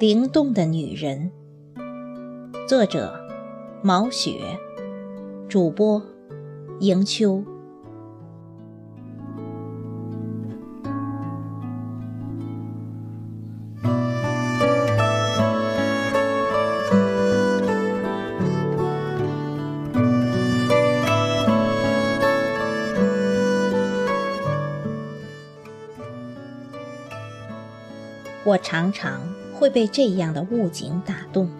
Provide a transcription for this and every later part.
灵动的女人，作者毛雪，主播迎秋。我常常会被这样的物景打动：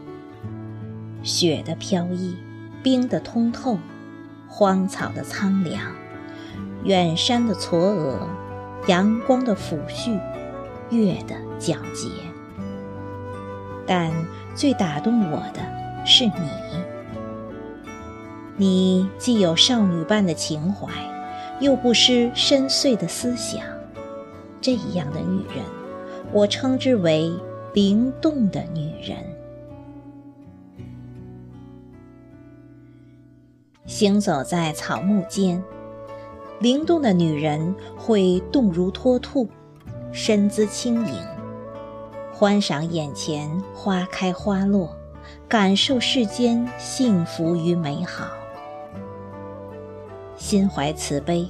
雪的飘逸，冰的通透，荒草的苍凉，远山的嵯峨，阳光的抚恤，月的皎洁。但最打动我的是你，你既有少女般的情怀，又不失深邃的思想，这样的女人。我称之为灵动的女人。行走在草木间，灵动的女人会动如脱兔，身姿轻盈，欢赏眼前花开花落，感受世间幸福与美好，心怀慈悲，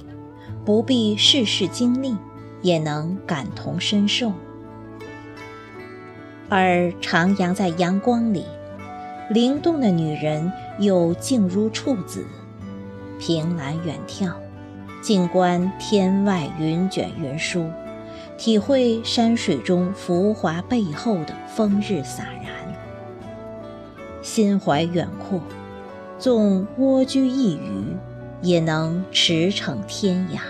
不必事事经历，也能感同身受。而徜徉在阳光里，灵动的女人又静如处子，凭栏远眺，静观天外云卷云舒，体会山水中浮华背后的风日洒然。心怀远阔，纵蜗居一隅，也能驰骋天涯。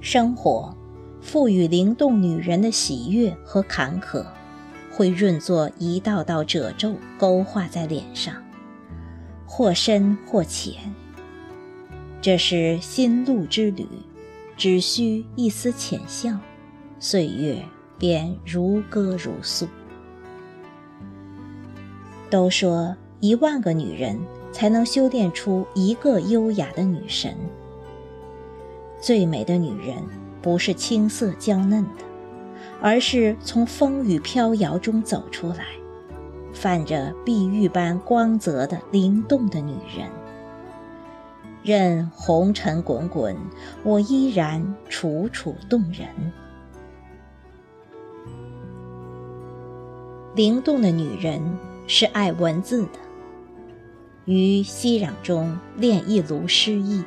生活。赋予灵动女人的喜悦和坎坷，会润作一道道褶皱，勾画在脸上，或深或浅。这是心路之旅，只需一丝浅笑，岁月便如歌如诉。都说一万个女人才能修炼出一个优雅的女神，最美的女人。不是青涩娇嫩的，而是从风雨飘摇中走出来，泛着碧玉般光泽的灵动的女人。任红尘滚滚，我依然楚楚动人。灵动的女人是爱文字的，于熙攘中练一炉诗意，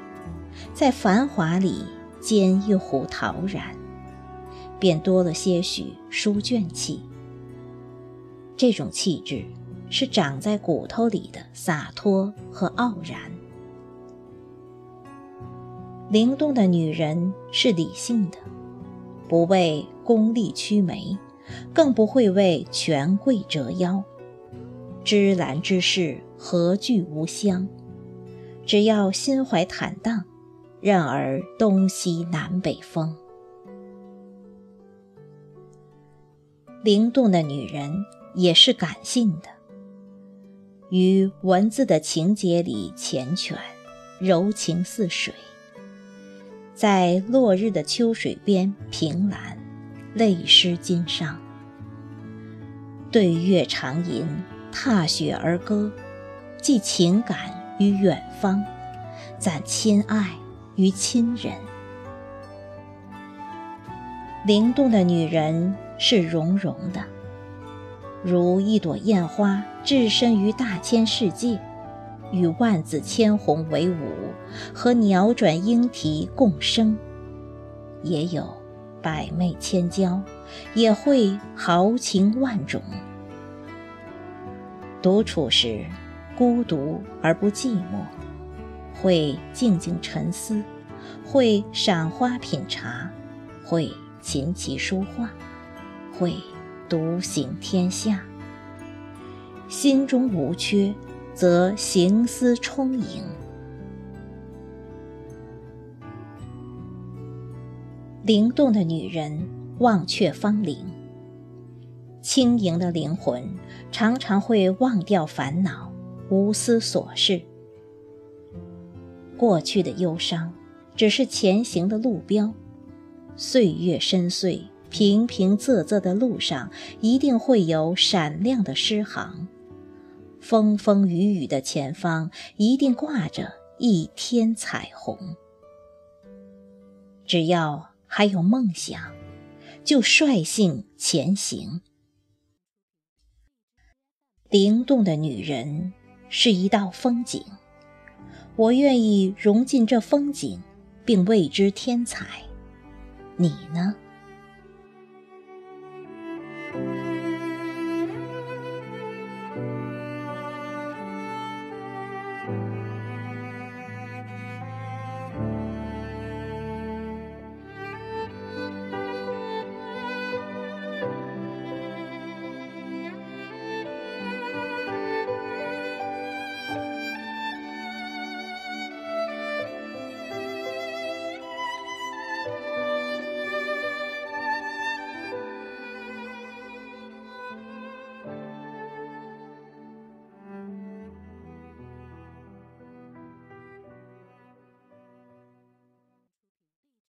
在繁华里。兼一壶陶然，便多了些许书卷气。这种气质是长在骨头里的洒脱和傲然。灵动的女人是理性的，不为功利屈眉，更不会为权贵折腰。芝兰之事何惧无香？只要心怀坦荡。任尔东西南北风，灵动的女人也是感性的，于文字的情节里缱绻，柔情似水。在落日的秋水边凭栏，泪湿襟裳。对月长吟，踏雪而歌，寄情感于远方，攒亲爱。于亲人，灵动的女人是融融的，如一朵艳花置身于大千世界，与万紫千红为伍，和鸟转莺啼共生；也有百媚千娇，也会豪情万种。独处时，孤独而不寂寞。会静静沉思，会赏花品茶，会琴棋书画，会独行天下。心中无缺，则行思充盈。灵动的女人忘却芳龄，轻盈的灵魂常常会忘掉烦恼，无思琐事。过去的忧伤，只是前行的路标；岁月深邃，平平仄仄的路上，一定会有闪亮的诗行；风风雨雨的前方，一定挂着一天彩虹。只要还有梦想，就率性前行。灵动的女人是一道风景，我愿意融进这风景并为之添彩。你呢？